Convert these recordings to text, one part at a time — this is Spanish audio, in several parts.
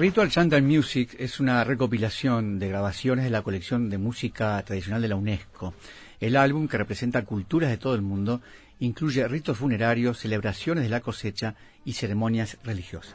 Ritual and Music es una recopilación de grabaciones de la colección de música tradicional de la UNESCO. El álbum, que representa culturas de todo el mundo, incluye ritos funerarios, celebraciones de la cosecha y ceremonias religiosas.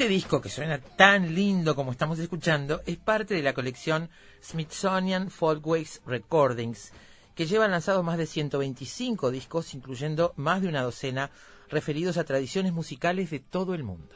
Este disco, que suena tan lindo como estamos escuchando, es parte de la colección Smithsonian Folkways Recordings, que lleva lanzados más de 125 discos, incluyendo más de una docena, referidos a tradiciones musicales de todo el mundo.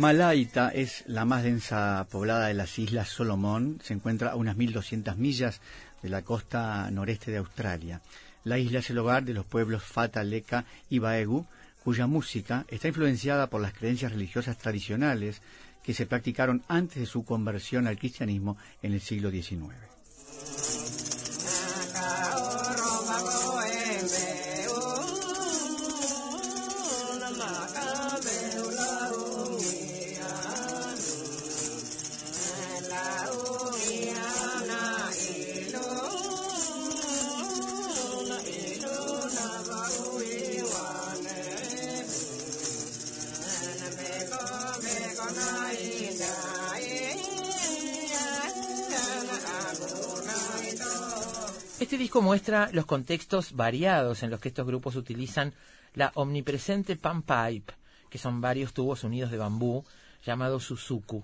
Malaita es la más densa poblada de las Islas Solomón. Se encuentra a unas 1.200 millas de la costa noreste de Australia. La isla es el hogar de los pueblos Fata, Leca y Baegu, cuya música está influenciada por las creencias religiosas tradicionales que se practicaron antes de su conversión al cristianismo en el siglo XIX. Disco muestra los contextos variados en los que estos grupos utilizan la omnipresente pan pipe, que son varios tubos unidos de bambú, llamados suzuku.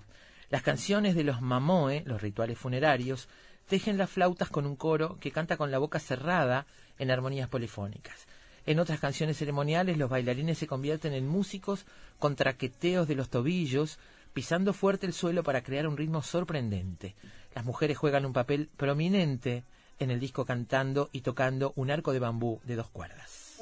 Las canciones de los mamoe, los rituales funerarios, tejen las flautas con un coro que canta con la boca cerrada en armonías polifónicas. En otras canciones ceremoniales, los bailarines se convierten en músicos con traqueteos de los tobillos, pisando fuerte el suelo para crear un ritmo sorprendente. Las mujeres juegan un papel prominente en el disco cantando y tocando un arco de bambú de dos cuerdas.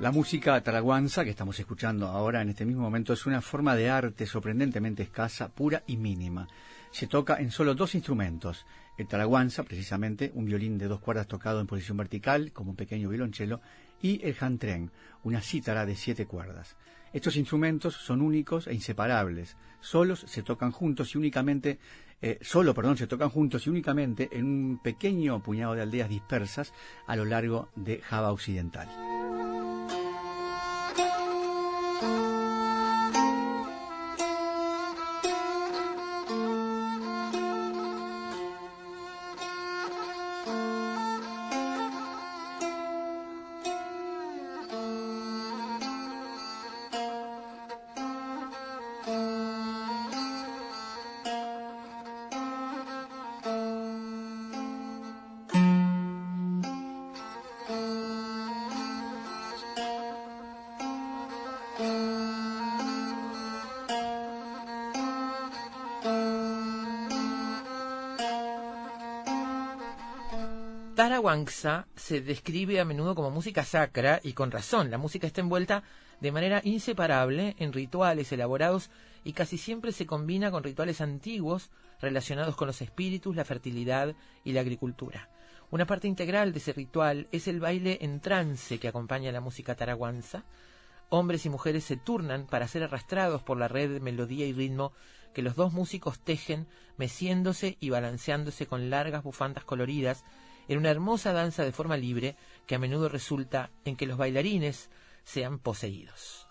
La música taraguanza que estamos escuchando ahora en este mismo momento es una forma de arte sorprendentemente escasa, pura y mínima. Se toca en solo dos instrumentos. El taraguanza, precisamente, un violín de dos cuerdas tocado en posición vertical, como un pequeño violonchelo, y el hantren, una cítara de siete cuerdas. Estos instrumentos son únicos e inseparables. Solos se tocan juntos y únicamente, eh, solo, perdón, se tocan juntos y únicamente en un pequeño puñado de aldeas dispersas a lo largo de Java Occidental. Tarawanxa se describe a menudo como música sacra y con razón. La música está envuelta de manera inseparable en rituales elaborados y casi siempre se combina con rituales antiguos relacionados con los espíritus, la fertilidad y la agricultura. Una parte integral de ese ritual es el baile en trance que acompaña la música tarawanza. Hombres y mujeres se turnan para ser arrastrados por la red de melodía y ritmo que los dos músicos tejen, meciéndose y balanceándose con largas bufandas coloridas en una hermosa danza de forma libre que a menudo resulta en que los bailarines sean poseídos.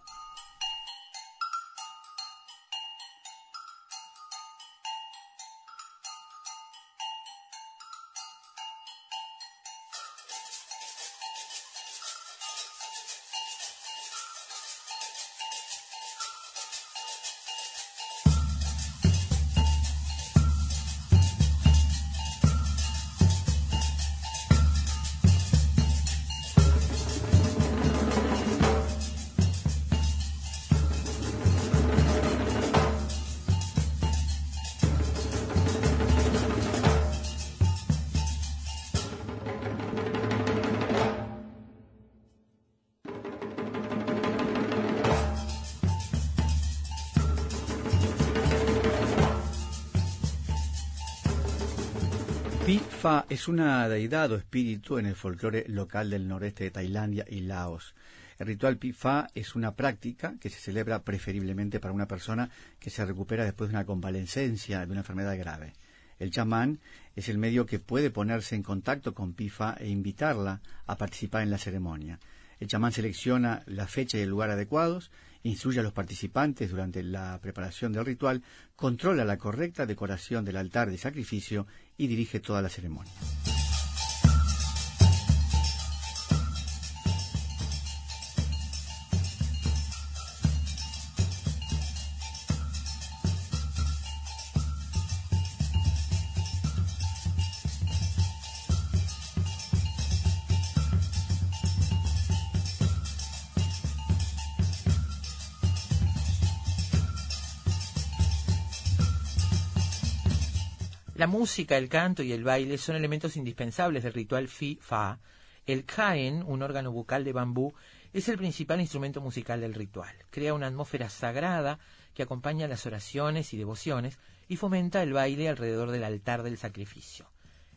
Fa es una deidad o espíritu en el folclore local del noreste de Tailandia y Laos. El ritual Pi Fa es una práctica que se celebra preferiblemente para una persona que se recupera después de una convalescencia de una enfermedad grave. El chamán es el medio que puede ponerse en contacto con Pifa e invitarla a participar en la ceremonia. El chamán selecciona la fecha y el lugar adecuados, instruye a los participantes durante la preparación del ritual, controla la correcta decoración del altar de sacrificio y dirige toda la ceremonia. Música, el canto y el baile son elementos indispensables del ritual Fi-Fa. El kaen, un órgano bucal de bambú, es el principal instrumento musical del ritual. Crea una atmósfera sagrada que acompaña las oraciones y devociones y fomenta el baile alrededor del altar del sacrificio.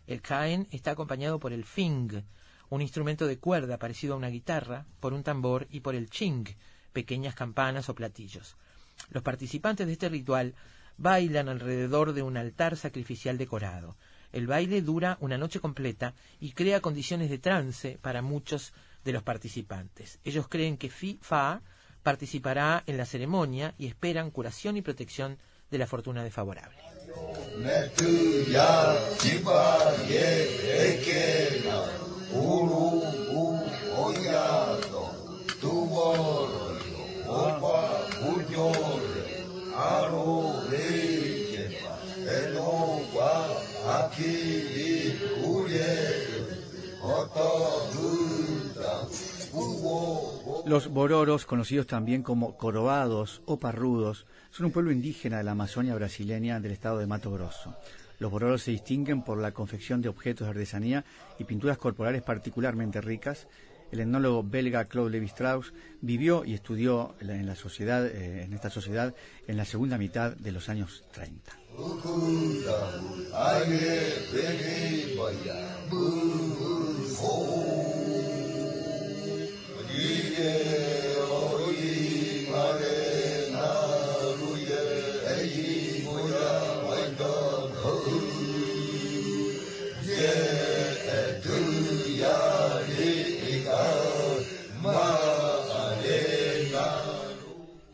El kaen está acompañado por el fing, un instrumento de cuerda parecido a una guitarra, por un tambor y por el ching, pequeñas campanas o platillos. Los participantes de este ritual bailan alrededor de un altar sacrificial decorado. El baile dura una noche completa y crea condiciones de trance para muchos de los participantes. Ellos creen que Fi Fa participará en la ceremonia y esperan curación y protección de la fortuna desfavorable. Los bororos, conocidos también como coroados o parrudos, son un pueblo indígena de la Amazonia brasileña del estado de Mato Grosso. Los bororos se distinguen por la confección de objetos de artesanía y pinturas corporales particularmente ricas. el etnólogo belga Claude Lévi-Strauss vivió y estudió en la sociedad, eh, en esta sociedad, en la segunda mitad de los años 30.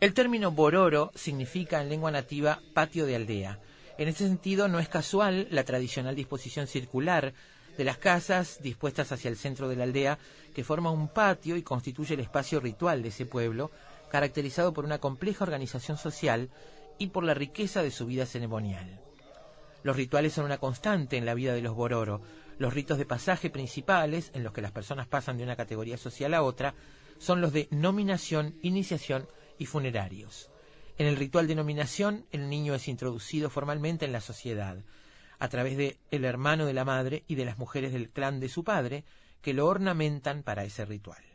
El término bororo significa en lengua nativa patio de aldea. En ese sentido, no es casual la tradicional disposición circular de las casas dispuestas hacia el centro de la aldea, que forma un patio y constituye el espacio ritual de ese pueblo, caracterizado por una compleja organización social y por la riqueza de su vida ceremonial. Los rituales son una constante en la vida de los bororo. Los ritos de pasaje principales, en los que las personas pasan de una categoría social a otra, son los de nominación, iniciación y funerarios. En el ritual de nominación, el niño es introducido formalmente en la sociedad, a través de el hermano de la madre y de las mujeres del clan de su padre, que lo ornamentan para ese ritual.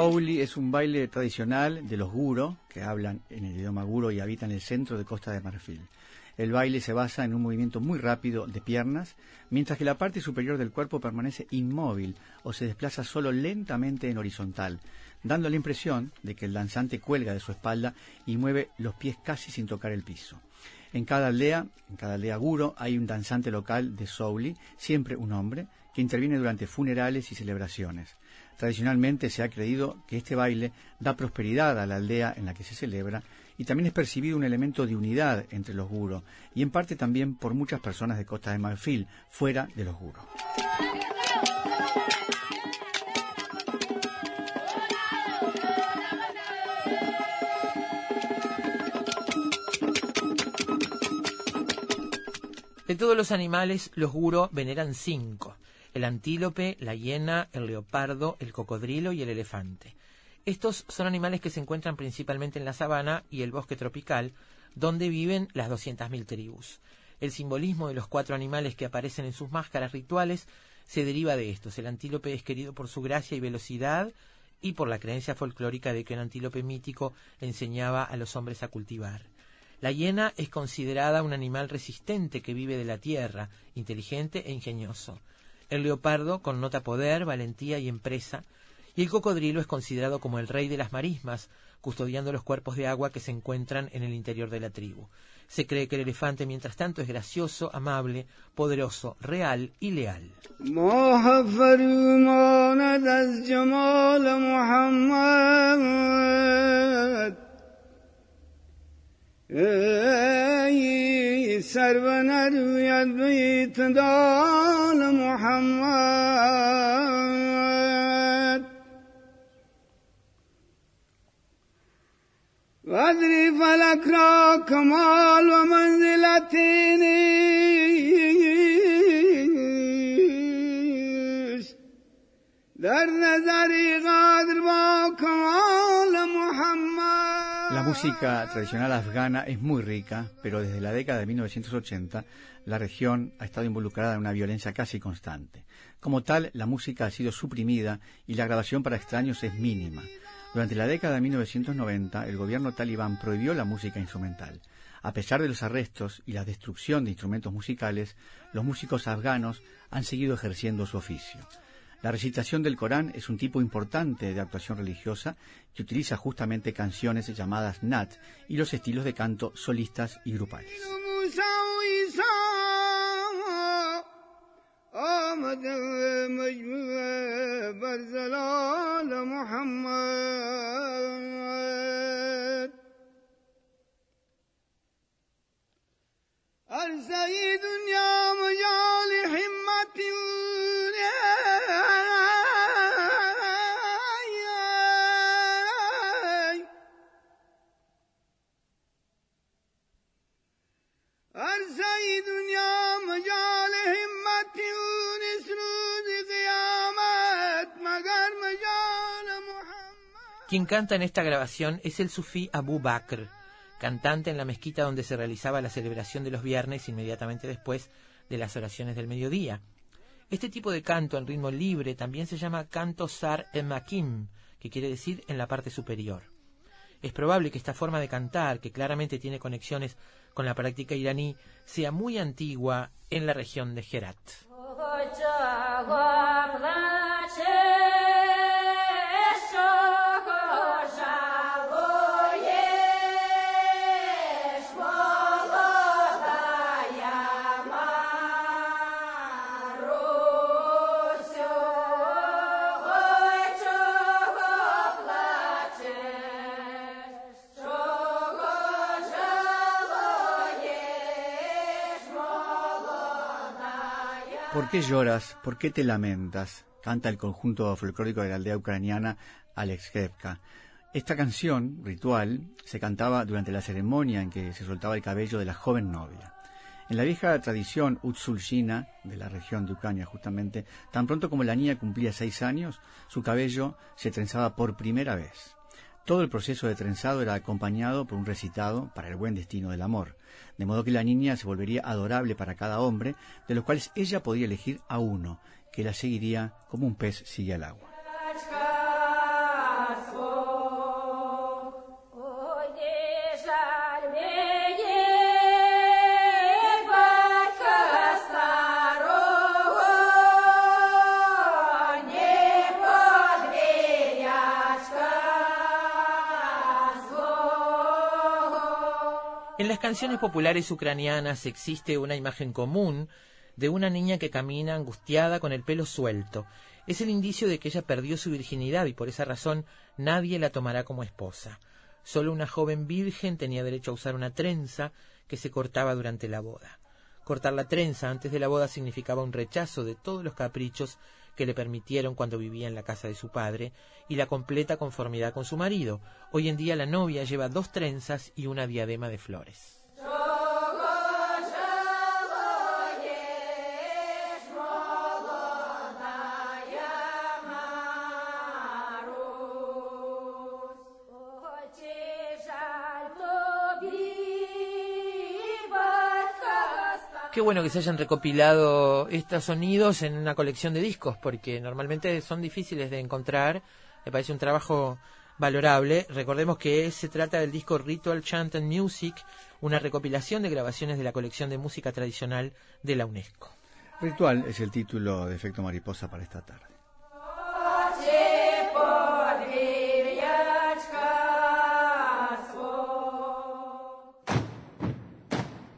Sauli es un baile tradicional de los guro, que hablan en el idioma guro y habitan el centro de Costa de Marfil. El baile se basa en un movimiento muy rápido de piernas, mientras que la parte superior del cuerpo permanece inmóvil o se desplaza solo lentamente en horizontal, dando la impresión de que el danzante cuelga de su espalda y mueve los pies casi sin tocar el piso. En cada aldea, en cada aldea guro, hay un danzante local de Souli, siempre un hombre, que interviene durante funerales y celebraciones. Tradicionalmente se ha creído que este baile da prosperidad a la aldea en la que se celebra y también es percibido un elemento de unidad entre los guros y en parte también por muchas personas de Costa de Marfil fuera de los guros. De todos los animales, los guros veneran cinco el antílope, la hiena, el leopardo, el cocodrilo y el elefante. Estos son animales que se encuentran principalmente en la sabana y el bosque tropical, donde viven las 200.000 tribus. El simbolismo de los cuatro animales que aparecen en sus máscaras rituales se deriva de estos. El antílope es querido por su gracia y velocidad y por la creencia folclórica de que un antílope mítico enseñaba a los hombres a cultivar. La hiena es considerada un animal resistente que vive de la tierra, inteligente e ingenioso el leopardo con nota poder, valentía y empresa, y el cocodrilo es considerado como el rey de las marismas, custodiando los cuerpos de agua que se encuentran en el interior de la tribu. Se cree que el elefante, mientras tanto, es gracioso, amable, poderoso, real y leal. Ey servener yedbit محمد Muhammed فلك لك كمال ومنزلتني در نظری غادر با کمال محمد La música tradicional afgana es muy rica, pero desde la década de 1980 la región ha estado involucrada en una violencia casi constante. Como tal, la música ha sido suprimida y la grabación para extraños es mínima. Durante la década de 1990, el gobierno talibán prohibió la música instrumental. A pesar de los arrestos y la destrucción de instrumentos musicales, los músicos afganos han seguido ejerciendo su oficio. La recitación del Corán es un tipo importante de actuación religiosa que utiliza justamente canciones llamadas nat y los estilos de canto solistas y grupales. Quien canta en esta grabación es el sufí Abu Bakr, cantante en la mezquita donde se realizaba la celebración de los viernes inmediatamente después de las oraciones del mediodía. Este tipo de canto en ritmo libre también se llama canto sar emakim, que quiere decir en la parte superior. Es probable que esta forma de cantar, que claramente tiene conexiones con la práctica iraní, sea muy antigua en la región de Herat. Qué lloras? ¿Por qué te lamentas? Canta el conjunto folclórico de la aldea ucraniana Alex. Esta canción, ritual, se cantaba durante la ceremonia en que se soltaba el cabello de la joven novia. En la vieja tradición Utsulshina, de la región de Ucrania justamente, tan pronto como la niña cumplía seis años, su cabello se trenzaba por primera vez. Todo el proceso de trenzado era acompañado por un recitado para el buen destino del amor, de modo que la niña se volvería adorable para cada hombre, de los cuales ella podía elegir a uno, que la seguiría como un pez sigue al agua. Canciones populares ucranianas existe una imagen común de una niña que camina angustiada con el pelo suelto. Es el indicio de que ella perdió su virginidad y por esa razón nadie la tomará como esposa. Solo una joven virgen tenía derecho a usar una trenza que se cortaba durante la boda. Cortar la trenza antes de la boda significaba un rechazo de todos los caprichos que le permitieron cuando vivía en la casa de su padre y la completa conformidad con su marido. Hoy en día la novia lleva dos trenzas y una diadema de flores. Qué bueno que se hayan recopilado estos sonidos en una colección de discos, porque normalmente son difíciles de encontrar. Me parece un trabajo valorable. Recordemos que se trata del disco Ritual Chant and Music, una recopilación de grabaciones de la colección de música tradicional de la UNESCO. Ritual es el título de Efecto Mariposa para esta tarde.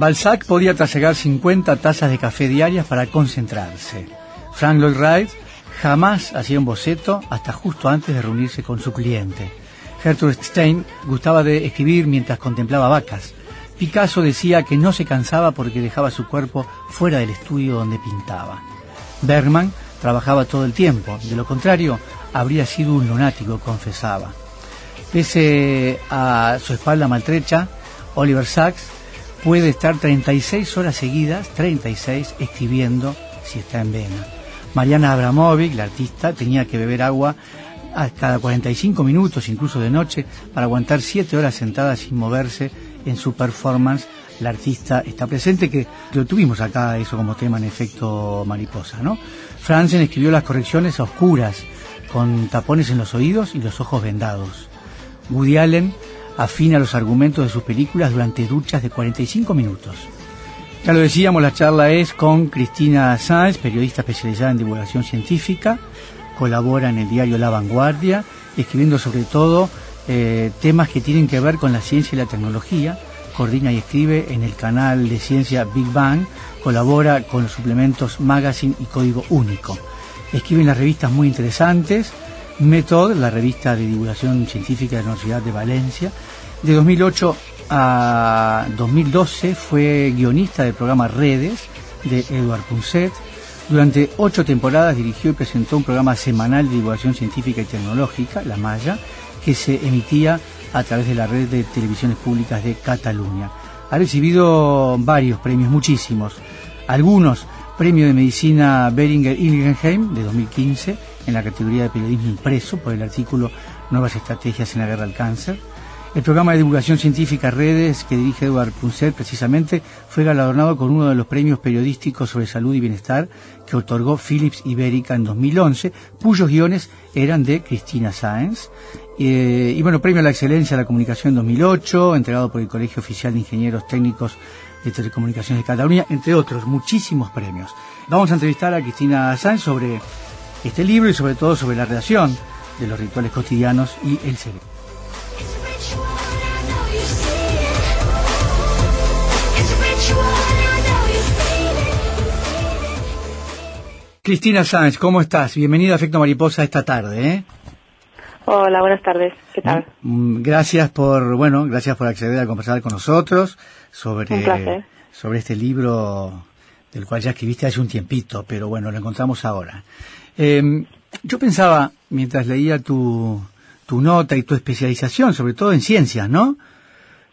Balzac podía trasegar 50 tazas de café diarias para concentrarse. Frank Lloyd Wright jamás hacía un boceto hasta justo antes de reunirse con su cliente. Gertrude Stein gustaba de escribir mientras contemplaba vacas. Picasso decía que no se cansaba porque dejaba su cuerpo fuera del estudio donde pintaba. Bergman trabajaba todo el tiempo, de lo contrario habría sido un lunático, confesaba. Pese a su espalda maltrecha, Oliver Sacks puede estar 36 horas seguidas, 36, escribiendo si está en vena. Mariana Abramovic, la artista, tenía que beber agua a cada 45 minutos, incluso de noche, para aguantar 7 horas sentada sin moverse en su performance. La artista está presente, que lo tuvimos acá eso como tema en efecto mariposa, ¿no? Franzen escribió las correcciones a oscuras, con tapones en los oídos y los ojos vendados. Woody Allen afina los argumentos de sus películas durante duchas de 45 minutos. Ya lo decíamos, la charla es con Cristina Sáenz, periodista especializada en divulgación científica, colabora en el diario La Vanguardia, escribiendo sobre todo eh, temas que tienen que ver con la ciencia y la tecnología, coordina y escribe en el canal de ciencia Big Bang, colabora con los suplementos Magazine y Código Único. Escribe en las revistas muy interesantes, Method, la revista de divulgación científica de la Universidad de Valencia. De 2008 a 2012 fue guionista del programa Redes de Eduard Punset. Durante ocho temporadas dirigió y presentó un programa semanal de divulgación científica y tecnológica, La Maya, que se emitía a través de la red de televisiones públicas de Cataluña. Ha recibido varios premios, muchísimos. Algunos, premio de medicina Beringer Ingenheim de 2015 en la categoría de periodismo impreso por el artículo Nuevas estrategias en la guerra al cáncer. El programa de divulgación científica Redes que dirige Eduard Punset precisamente fue galardonado con uno de los premios periodísticos sobre salud y bienestar que otorgó Philips Ibérica en 2011, cuyos guiones eran de Cristina Sáenz. Eh, y bueno, premio a la excelencia de la comunicación en 2008, entregado por el Colegio Oficial de Ingenieros Técnicos de Telecomunicaciones de Cataluña, entre otros, muchísimos premios. Vamos a entrevistar a Cristina Sáenz sobre este libro y sobre todo sobre la relación de los rituales cotidianos y el cerebro. Cristina Sáenz, ¿cómo estás? Bienvenida a Efecto Mariposa esta tarde, ¿eh? Hola, buenas tardes. ¿Qué tal? Mm, Gracias por, bueno, gracias por acceder a conversar con nosotros sobre, sobre este libro del cual ya escribiste hace un tiempito, pero bueno, lo encontramos ahora. Eh, yo pensaba, mientras leía tu, tu nota y tu especialización, sobre todo en ciencias, ¿no?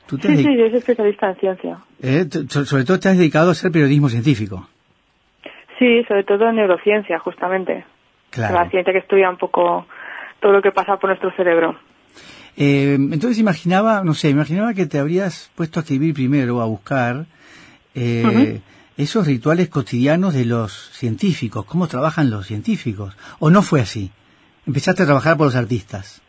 Tú Sí, sí, yo soy especialista en ciencia. eh, sobre todo te has dedicado a hacer periodismo científico. Sí, sobre todo en neurociencia, justamente. Claro. La ciencia que estudia un poco todo lo que pasa por nuestro cerebro. Eh, entonces imaginaba, no sé, imaginaba que te habrías puesto a escribir primero, a buscar eh, esos rituales cotidianos de los científicos, cómo trabajan los científicos. ¿O no fue así? Empezaste a trabajar por los artistas.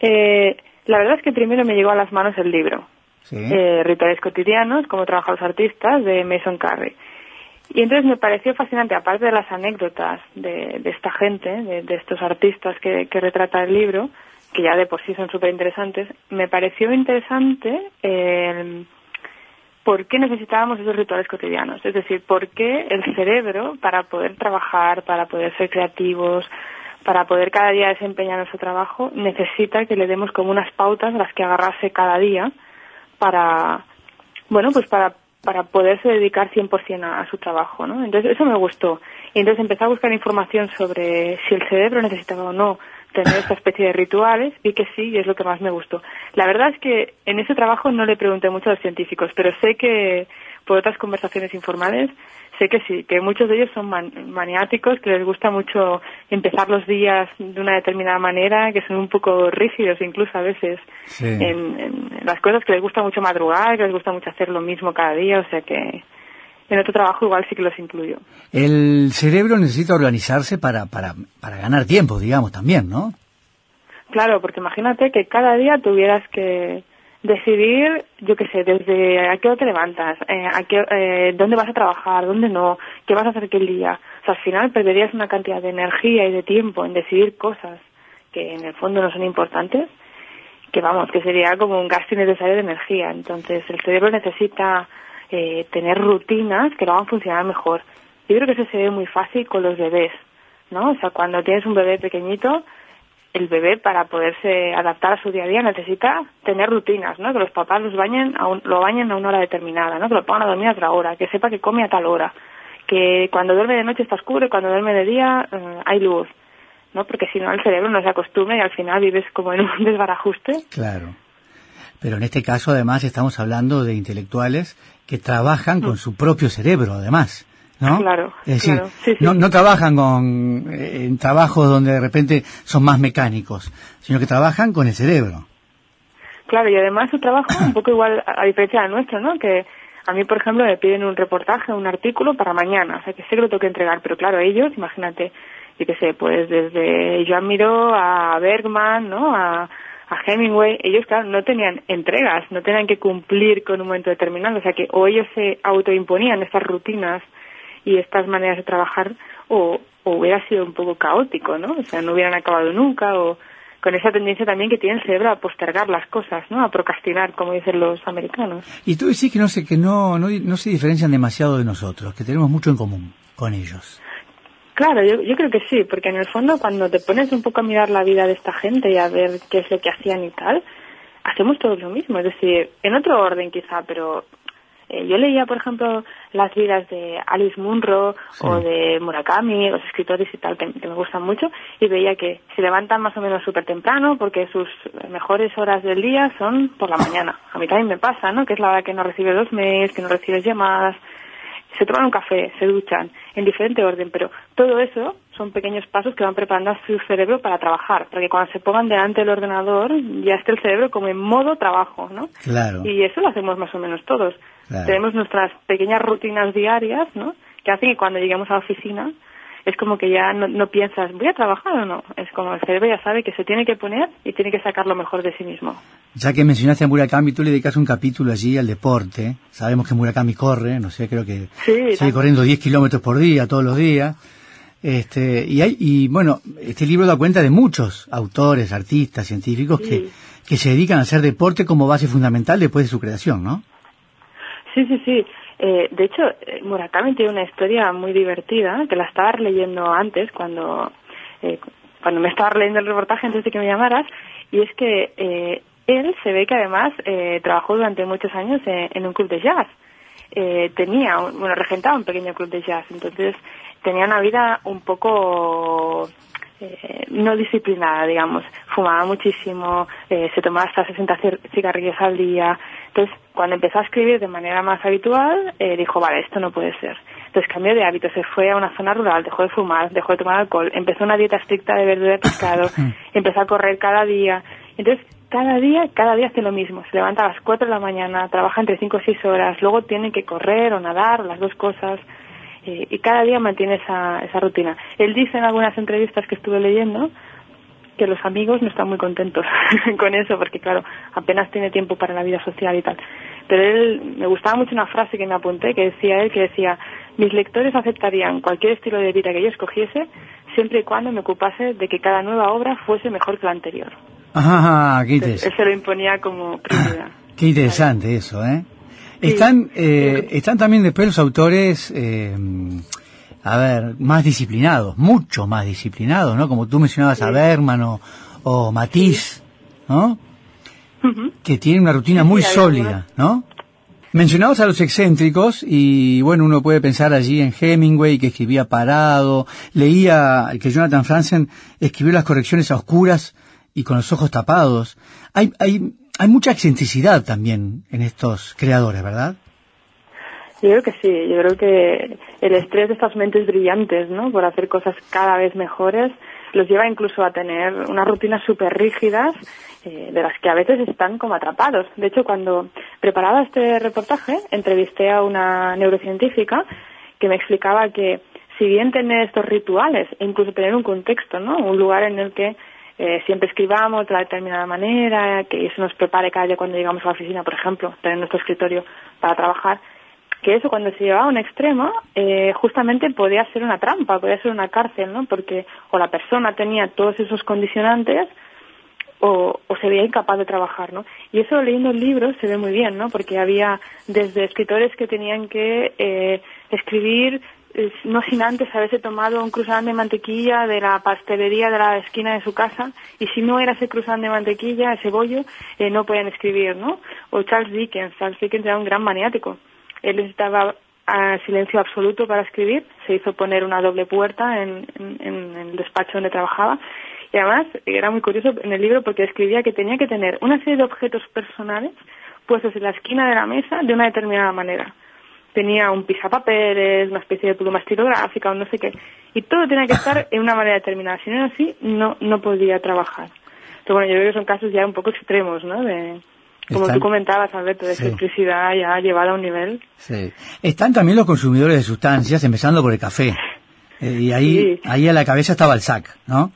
Eh, la verdad es que primero me llegó a las manos el libro. ¿sí? eh, Rituales cotidianos, cómo trabajan los artistas, de Mason Carey. Y entonces me pareció fascinante, aparte de las anécdotas de, de esta gente, de, de estos artistas que, que retrata el libro, que ya de por sí son súper interesantes, me pareció interesante eh, por qué necesitábamos esos rituales cotidianos. Es decir, por qué el cerebro, para poder trabajar, para poder ser creativos, para poder cada día desempeñar nuestro trabajo, necesita que le demos como unas pautas las que agarrarse cada día para, bueno, pues para, para poderse dedicar 100% a, a su trabajo, ¿no? Entonces eso me gustó. Y entonces empecé a buscar información sobre si el cerebro necesitaba o no tener esta especie de rituales y que sí, y es lo que más me gustó. La verdad es que en ese trabajo no le pregunté mucho a los científicos, pero sé que por otras conversaciones informales sé que sí, que muchos de ellos son man- maniáticos, que les gusta mucho empezar los días de una determinada manera, que son un poco rígidos incluso a veces Sí. en, en las cosas, que les gusta mucho madrugar, que les gusta mucho hacer lo mismo cada día, o sea que en otro trabajo igual sí que los incluyo. El cerebro necesita organizarse para, para, para ganar tiempo, digamos, también, ¿no? Claro, porque imagínate que cada día tuvieras que decidir, yo qué sé, desde a qué hora te levantas, eh, a qué, eh, dónde vas a trabajar, dónde no, qué vas a hacer aquel día. O sea, al final perderías una cantidad de energía y de tiempo en decidir cosas que en el fondo no son importantes, que vamos, que sería como un gasto innecesario de energía. Entonces, el cerebro necesita eh, tener rutinas que lo hagan funcionar mejor. Yo creo que eso se ve muy fácil con los bebés, ¿no? O sea, cuando tienes un bebé pequeñito, el bebé para poderse adaptar a su día a día necesita tener rutinas, ¿no? Que los papás los bañen a un- lo bañen a una hora determinada, ¿no? Que lo pongan a dormir a otra hora, que sepa que come a tal hora, que cuando duerme de noche está oscuro y cuando duerme de día eh, hay luz, ¿no? Porque si no el cerebro no se acostumbra y al final vives como en un desbarajuste. Claro. Pero en este caso, además, estamos hablando de intelectuales que trabajan con su propio cerebro, además. ¿No? Claro, Es decir, claro. Sí, sí. No, no trabajan con, eh, en trabajos donde de repente son más mecánicos, sino que trabajan con el cerebro. Claro, y además su trabajo un poco igual a a diferencia del nuestro, ¿no? Que a mí, por ejemplo, me piden un reportaje, un artículo para mañana, o sea, que sé que lo tengo que entregar, pero claro, ellos, imagínate, yo qué sé, pues desde Joan Miró a Bergman, ¿no? A, a Hemingway, ellos, claro, no tenían entregas, no tenían que cumplir con un momento determinado, o sea que o ellos se autoimponían estas rutinas y estas maneras de trabajar, o, o hubiera sido un poco caótico, ¿no? O sea, no hubieran acabado nunca, o con esa tendencia también que tiene el cerebro a postergar las cosas, ¿no? A procrastinar, como dicen los americanos. Y tú decís que no sé que no, no, no se diferencian demasiado de nosotros, que tenemos mucho en común con ellos. Claro, yo, yo creo que sí, porque en el fondo cuando te pones un poco a mirar la vida de esta gente y a ver qué es lo que hacían y tal, hacemos todos lo mismo, es decir, en otro orden quizá, pero eh, yo leía, por ejemplo, las vidas de Alice Munro o de Murakami, los escritores y tal, que, que me gustan mucho, y veía que se levantan más o menos súper temprano porque sus mejores horas del día son por la mañana. A mí también me pasa, ¿no? Que es la hora que no recibes los mails, que no recibes llamadas, se toman un café, se duchan, en diferente orden, pero todo eso son pequeños pasos que van preparando a su cerebro para trabajar, para que cuando se pongan delante del ordenador ya esté el cerebro como en modo trabajo, ¿no? Claro. Y eso lo hacemos más o menos todos. Claro. Tenemos nuestras pequeñas rutinas diarias, ¿no? Que hacen que cuando lleguemos a la oficina es como que ya no, no piensas, ¿voy a trabajar o no? Es como el cerebro ya sabe que se tiene que poner y tiene que sacar lo mejor de sí mismo. Ya que mencionaste a Murakami, tú le dedicas un capítulo allí al deporte. Sabemos que Murakami corre, no sé, creo que Sí, sigue corriendo 10 kilómetros por día, todos los días. Este, y, hay, y bueno, este libro da cuenta de muchos autores, artistas, científicos que, que se dedican a hacer deporte como base fundamental después de su creación, ¿no? Sí, sí, sí. Eh, de hecho, eh, Murakami tiene una historia muy divertida, que la estaba leyendo antes, cuando, eh, cuando me estaba leyendo el reportaje antes de que me llamaras, y es que eh, él se ve que además eh, trabajó durante muchos años en, en un club de jazz. Eh, tenía, un- bueno, regentaba un pequeño club de jazz, entonces tenía una vida un poco eh, no disciplinada, digamos. Fumaba muchísimo, eh, se tomaba hasta 60 cir- cigarrillos al día. Entonces, cuando empezó a escribir de manera más habitual, eh, dijo, vale, esto no puede ser. Entonces cambió de hábito, se fue a una zona rural, dejó de fumar, dejó de tomar alcohol, empezó una dieta estricta de verdura y pescado, empezó a correr cada día. Entonces, cada día, cada día hace lo mismo. Se levanta a las 4 de la mañana, trabaja entre 5 o 6 horas, luego tiene que correr o nadar, o las dos cosas eh, y cada día mantiene esa, esa rutina. Él dice en algunas entrevistas que estuve leyendo que los amigos no están muy contentos con eso, porque claro, apenas tiene tiempo para la vida social y tal. Pero él, me gustaba mucho una frase que me apunté, que decía él, que decía, mis lectores aceptarían cualquier estilo de vida que yo escogiese, siempre y cuando me ocupase de que cada nueva obra fuese mejor que la anterior. Ajá, qué, Entonces, interes- él se lo imponía como prioridad. qué interesante eso, ¿eh? Sí. Están, eh, están también después los autores, eh, a ver, más disciplinados, mucho más disciplinados, ¿no? Como tú mencionabas a Berman o, o Matisse, ¿no? Que tienen una rutina muy sólida, ¿no? Mencionabas a los excéntricos y bueno, uno puede pensar allí en Hemingway que escribía parado, leía que Jonathan Franzen escribió las correcciones a oscuras y con los ojos tapados. Hay, hay, hay mucha excentricidad también en estos creadores, ¿verdad? Yo creo que sí, yo creo que el estrés de estas mentes brillantes, ¿no? Por hacer cosas cada vez mejores, los lleva incluso a tener unas rutinas súper rígidas, eh, de las que a veces están como atrapados. De hecho, cuando preparaba este reportaje, entrevisté a una neurocientífica que me explicaba que si bien tener estos rituales e incluso tener un contexto, ¿no? Un lugar en el que eh, siempre escribamos de la determinada manera, que eso nos prepare cada día cuando llegamos a la oficina, por ejemplo, tener nuestro escritorio para trabajar, que eso cuando se llevaba a un extremo eh, justamente podía ser una trampa, podía ser una cárcel, ¿no? Porque o la persona tenía todos esos condicionantes o, o se veía incapaz de trabajar, ¿no? Y eso leyendo el libro se ve muy bien, ¿no? Porque había desde escritores que tenían que eh, escribir eh, no sin antes haberse tomado un cruzán de mantequilla de la pastelería de la esquina de su casa y si no era ese cruzán de mantequilla, ese bollo, eh, no podían escribir, ¿no? O Charles Dickens, Charles Dickens era un gran maniático. Él necesitaba silencio absoluto para escribir, se hizo poner una doble puerta en, en- en el despacho donde trabajaba y además era muy curioso en el libro porque escribía que tenía que tener una serie de objetos personales puestos en la esquina de la mesa de una determinada manera. Tenía un pisapapeles, una especie de pluma estilográfica o no sé qué. Y todo tenía que estar en una manera determinada. Si no era así, no, no podía trabajar. Pero bueno, yo creo que son casos ya un poco extremos, ¿no? De, como Están- tú comentabas, Alberto, de Sí. electricidad ya llevada a un nivel. Sí. Están también los consumidores de sustancias, empezando por el café. Eh, y ahí, Sí. ahí a la cabeza estaba el SAC, ¿no?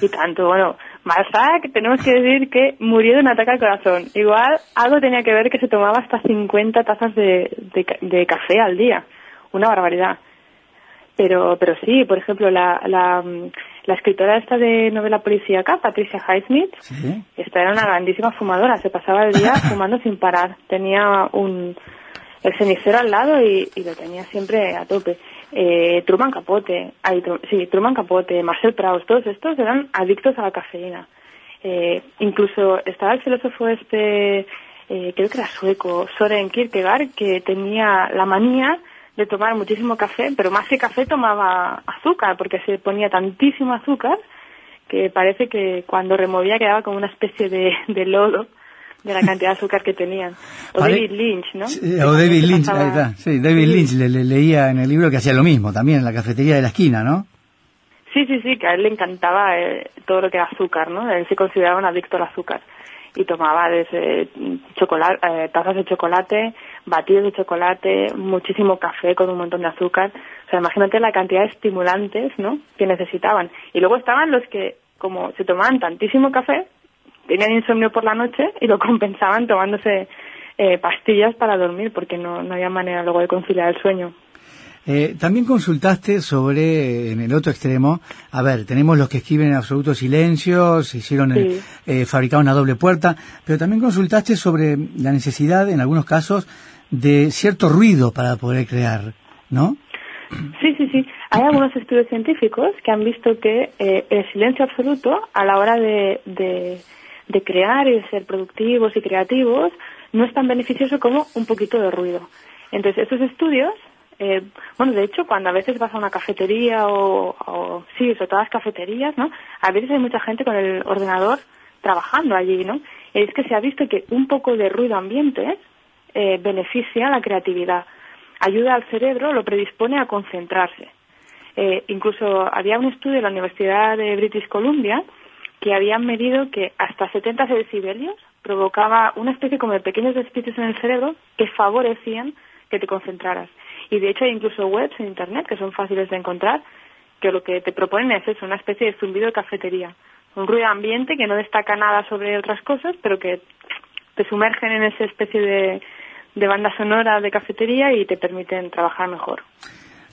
Y tanto, bueno, Malsac, tenemos que decir que murió de un ataque al corazón. Igual algo tenía que ver que se tomaba hasta 50 tazas de, de café al día. Una barbaridad. Pero, pero sí, por ejemplo, la, la, mm, la escritora esta de novela policíaca, Patricia Highsmith, Sí. esta era una grandísima fumadora, se pasaba el día fumando sin parar. Tenía un el cenicero al lado y, y lo tenía siempre a tope. Eh, Truman Capote, ay, Tru- sí, Truman Capote, Marcel Proust, todos estos eran adictos a la cafeína. Eh, incluso estaba el filósofo este, eh, creo que era sueco, Soren Kierkegaard, que tenía la manía de tomar muchísimo café, pero más que café tomaba azúcar, porque se ponía tantísimo azúcar que parece que cuando removía quedaba como una especie de, de lodo de la cantidad de azúcar que tenían. O Vale. David Lynch, ¿no? Sí, o David Lynch, pasaba- ahí está. Sí, David Sí. Lynch le, le- leía en el libro que hacía lo mismo también en la cafetería de la esquina, ¿no? Sí, sí, sí, que a él le encantaba eh, todo lo que era azúcar, ¿no? Él se consideraba un adicto al azúcar y tomaba desde chocolate, tazas de chocolate, batidos de chocolate, muchísimo café con un montón de azúcar. O sea, imagínate la cantidad de estimulantes, ¿no? Que necesitaban. Y luego estaban los que, como se tomaban tantísimo café, tenían insomnio por la noche y lo compensaban tomándose eh, pastillas para dormir porque no, no había manera luego de conciliar el sueño. Eh, también consultaste sobre, eh, en el otro extremo, a ver, tenemos los que escriben en absoluto silencio, se hicieron, eh, Sí. eh, fabricaron una doble puerta, pero también consultaste sobre la necesidad, en algunos casos, de cierto ruido para poder crear, ¿no? Sí, sí, sí. Hay algunos estudios científicos que han visto que eh, el silencio absoluto a la hora de, de, de crear y de ser productivos y creativos no es tan beneficioso como un poquito de ruido. Entonces, estos estudios, eh, bueno, de hecho, cuando a veces vas a una cafetería o, o sí, sobre todo las cafeterías, ¿no? A veces hay mucha gente con el ordenador trabajando allí, ¿no? Y es que se ha visto que un poco de ruido ambiente eh, beneficia la creatividad ayuda al cerebro, lo predispone a concentrarse. Eh, incluso había un estudio en la Universidad de British Columbia que habían medido que hasta 70 decibelios provocaba una especie como de pequeños despidos en el cerebro que favorecían que te concentraras. Y de hecho hay incluso webs en Internet que son fáciles de encontrar que lo que te proponen es eso, una especie de zumbido de cafetería. Un ruido ambiente que no destaca nada sobre otras cosas, pero que te sumergen en esa especie de, de banda sonora de cafetería y te permiten trabajar mejor.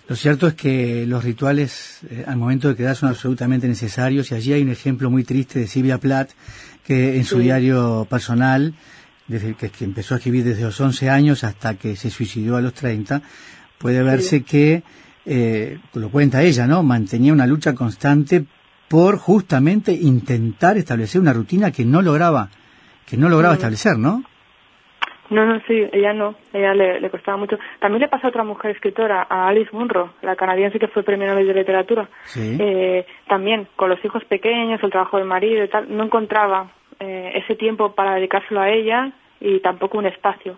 Lo cierto es que los rituales eh, al momento de quedar son absolutamente necesarios y allí hay un ejemplo muy triste de Silvia Plath que en su Sí. diario personal, desde que, que empezó a escribir desde los 11 años hasta que se suicidó a los 30, puede verse que, eh, lo cuenta ella, ¿no? Mantenía una lucha constante por justamente intentar establecer una rutina que no lograba, que no lograba Mm. establecer, ¿no? No, no, sí, ella no, ella le, le costaba mucho. También le pasó a otra mujer escritora, a Alice Munro, la canadiense que fue premio Nobel de Literatura. Sí. Eh, también, con los hijos pequeños, el trabajo del marido y tal, no encontraba eh, ese tiempo para dedicárselo a ella y tampoco un espacio.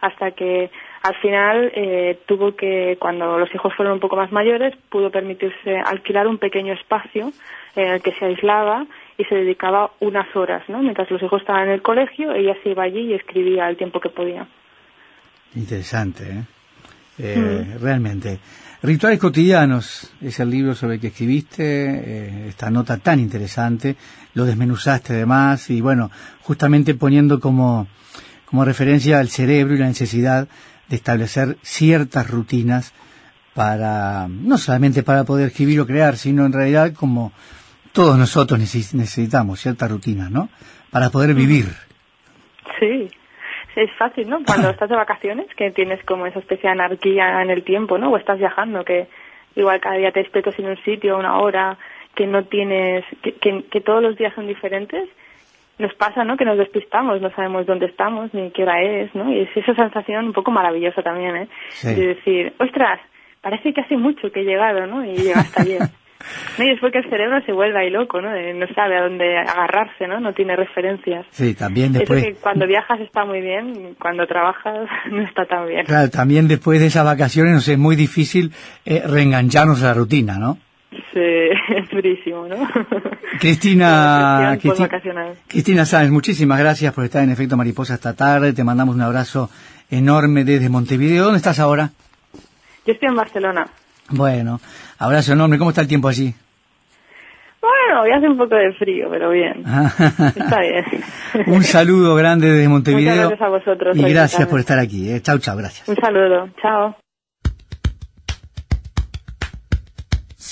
Hasta que al final eh, tuvo que, cuando los hijos fueron un poco más mayores, pudo permitirse alquilar un pequeño espacio en el que se aislaba y se dedicaba unas horas, ¿no? Mientras los hijos estaban en el colegio, ella se iba allí y escribía el tiempo que podía. Interesante, ¿eh? Eh, Realmente. Rituales cotidianos es el libro sobre el que escribiste, eh, esta nota tan interesante, lo desmenuzaste además y bueno, justamente poniendo como, como referencia al cerebro y la necesidad de establecer ciertas rutinas para, no solamente para poder escribir o crear, sino en realidad como todos nosotros neces- necesitamos ciertas rutinas, ¿no? Para poder vivir. Sí, es fácil, ¿no? Cuando estás de vacaciones, que tienes como esa especie de anarquía en el tiempo, ¿no? O estás viajando, que igual cada día te despiertas en un sitio, una hora, que no tienes, que, que, que todos los días son diferentes. Nos pasa, ¿no? Que nos despistamos, no sabemos dónde estamos ni qué hora es, ¿no? Y es esa sensación un poco maravillosa también, ¿eh? Sí. De decir, ostras, parece que hace mucho que he llegado, ¿no? Y llega hasta ayer. ¿No? Y es porque el cerebro se vuelve ahí loco, ¿no? De- No sabe a dónde agarrarse, ¿no? No tiene referencias. Sí, también Eso después... que cuando viajas está muy bien, cuando trabajas no está tan bien. Claro, también después de esas vacaciones nos es muy difícil eh, reengancharnos a la rutina, ¿no? Sí, es durísimo, ¿no? Cristina, Cristi-. Cristina Sáenz, muchísimas gracias por estar en Efecto Mariposa esta tarde. Te mandamos un abrazo enorme desde Montevideo. ¿Dónde estás ahora? Yo estoy en Barcelona. Bueno, abrazo enorme. ¿Cómo está el tiempo allí? Bueno, No, hoy hace un poco de frío, pero bien. Está bien. un saludo grande desde Montevideo. Muchas gracias a vosotros. Y gracias por estar aquí. ¿eh? Chau, chau, gracias. Un saludo. Chao.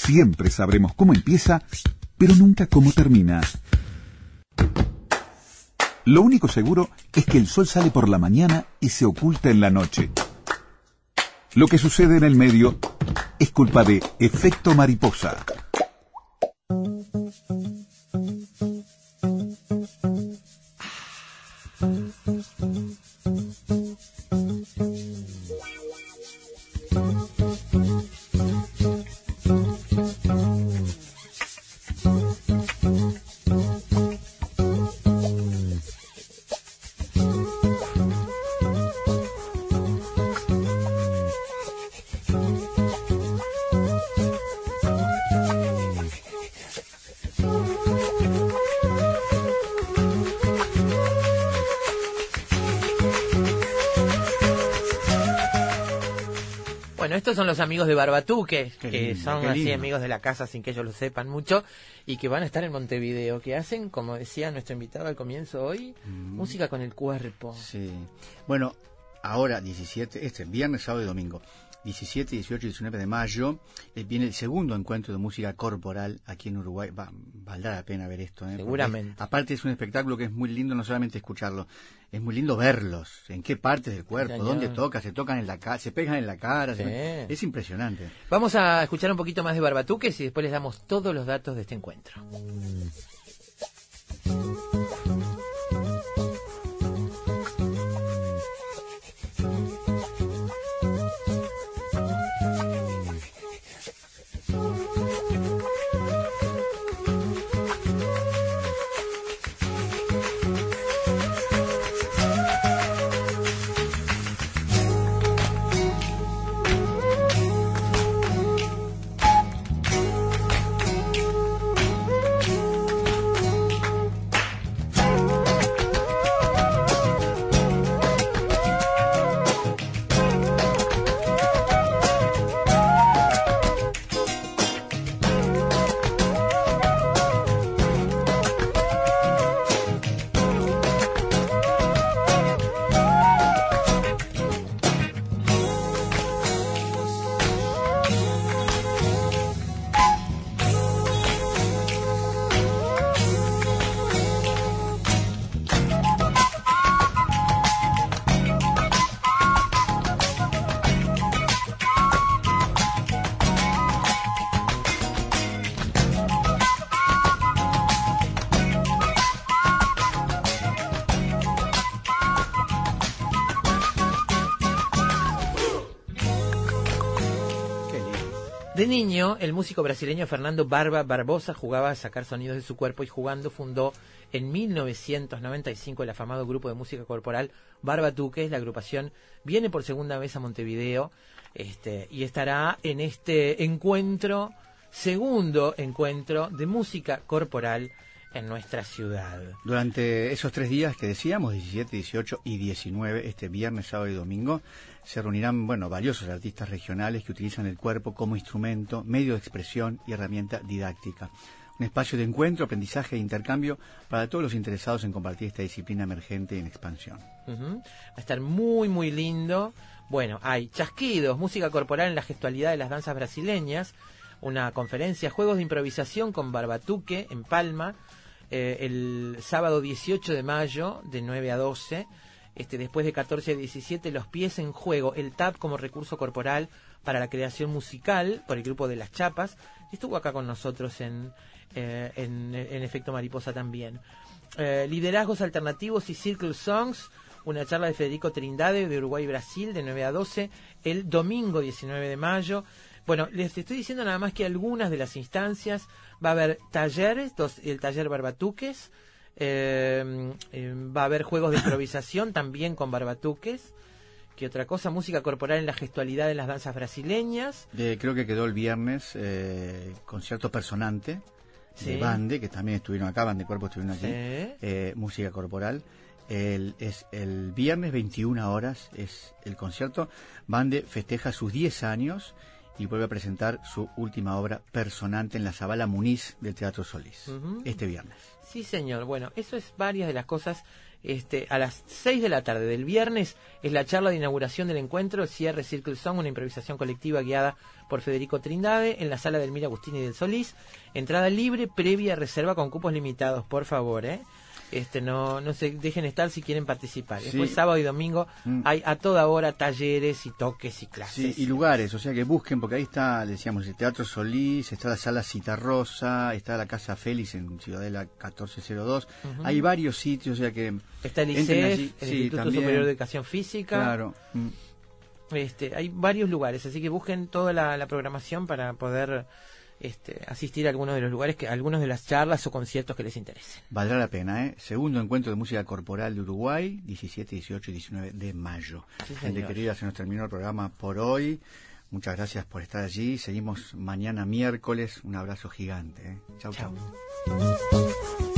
Siempre sabremos cómo empieza, pero nunca cómo termina. Lo único seguro es que el sol sale por la mañana y se oculta en la noche. Lo que sucede en el medio es culpa de efecto mariposa. Bueno, estos son los amigos de Barbatuque, que lindo, son así amigos de la casa sin que ellos lo sepan mucho y que van a estar en Montevideo, que hacen, como decía nuestro invitado al comienzo hoy, Mm. música con el cuerpo. Sí. Bueno, ahora 17, este viernes, sábado y domingo, 17, 18 y 19 de mayo, eh, viene el segundo encuentro de música corporal aquí en Uruguay. Va, valdrá la pena ver esto. ¿eh? Porque Seguramente. aparte es un espectáculo que es muy lindo no solamente escucharlo, es muy lindo verlos, en qué partes del cuerpo, dónde toca, se tocan en la cara, se pegan en la cara, Sí. se- es impresionante. Vamos a escuchar un poquito más de Barbatuques y después les damos todos los datos de este encuentro. Qué el músico brasileño Fernando Barba Barbosa jugaba a sacar sonidos de su cuerpo y jugando fundó en 1995 el afamado grupo de música corporal Barbatuques. La agrupación viene por segunda vez a Montevideo este, y estará en este encuentro, segundo encuentro de música corporal en nuestra ciudad. Durante esos tres días que decíamos, 17, 18 y 19, este viernes, sábado y domingo, se reunirán, bueno, valiosos artistas regionales que utilizan el cuerpo como instrumento, medio de expresión y herramienta didáctica. Un espacio de encuentro, aprendizaje e intercambio para todos los interesados en compartir esta disciplina emergente y en expansión. Va a estar muy, muy lindo. Bueno, hay chasquidos, música corporal en la gestualidad de las danzas brasileñas, una conferencia, juegos de improvisación con Barbatuque en Palma, eh, el sábado 18 de mayo de 9 a 12. Este, después de 14 a 17, los pies en juego, el tap como recurso corporal para la creación musical por el grupo de Las Chapas. Estuvo acá con nosotros en, eh, en, Efecto Mariposa también. Eh, liderazgos alternativos y Circle Songs, una charla de Federico Trindade de Uruguay y Brasil de 9 a 12, el domingo 19 de mayo. Bueno, les estoy diciendo nada más que algunas de las instancias. Va a haber talleres, dos- el taller Barbatuques, eh, eh, va a haber juegos de improvisación también con Barbatuques. ¿Qué otra cosa? Música corporal en la gestualidad de las danzas brasileñas. De- creo que quedó el viernes eh, concierto personante Sí. de Bande, que también estuvieron acá, Bande Cuerpo estuvieron aquí, Sí. eh, música corporal. El, es el viernes 21 horas es el concierto. Bande festeja sus 10 años y vuelve a presentar su última obra personante en la Zabala Muniz del Teatro Solís, este viernes. Sí, señor. Bueno, eso es varias de las cosas. Este, a las 6 de la tarde del viernes es la charla de inauguración del encuentro, cierre Circle Song, una improvisación colectiva guiada por Federico Trindade en la sala del Mira Agustín y del Solís. Entrada libre, previa reserva con cupos limitados, por favor, ¿eh? Este, no, no se dejen estar si quieren participar. Después Sí. sábado y domingo Mm. hay a toda hora talleres y toques y Sí, clases. y lugares, o sea que busquen, porque ahí está, decíamos, el Teatro Solís, está la Sala Citarrosa, está la Casa Félix en Ciudadela 1402. Hay varios sitios, o sea que... Está el ICEF, allí. el Sí, Instituto también. Superior de Educación Física. Claro. Mm. Este, hay varios lugares, así que busquen toda la, la programación para poder este, asistir a algunos de los lugares, que algunos de las charlas o conciertos que les interesen. Valdrá la pena, ¿eh? Segundo encuentro de música corporal de Uruguay, 17, 18 y 19 de mayo. Sí, Gente querida, se nos terminó el programa por hoy. Muchas gracias por estar allí. Seguimos mañana miércoles. Un abrazo gigante. ¿eh? Chau, chau. Chau.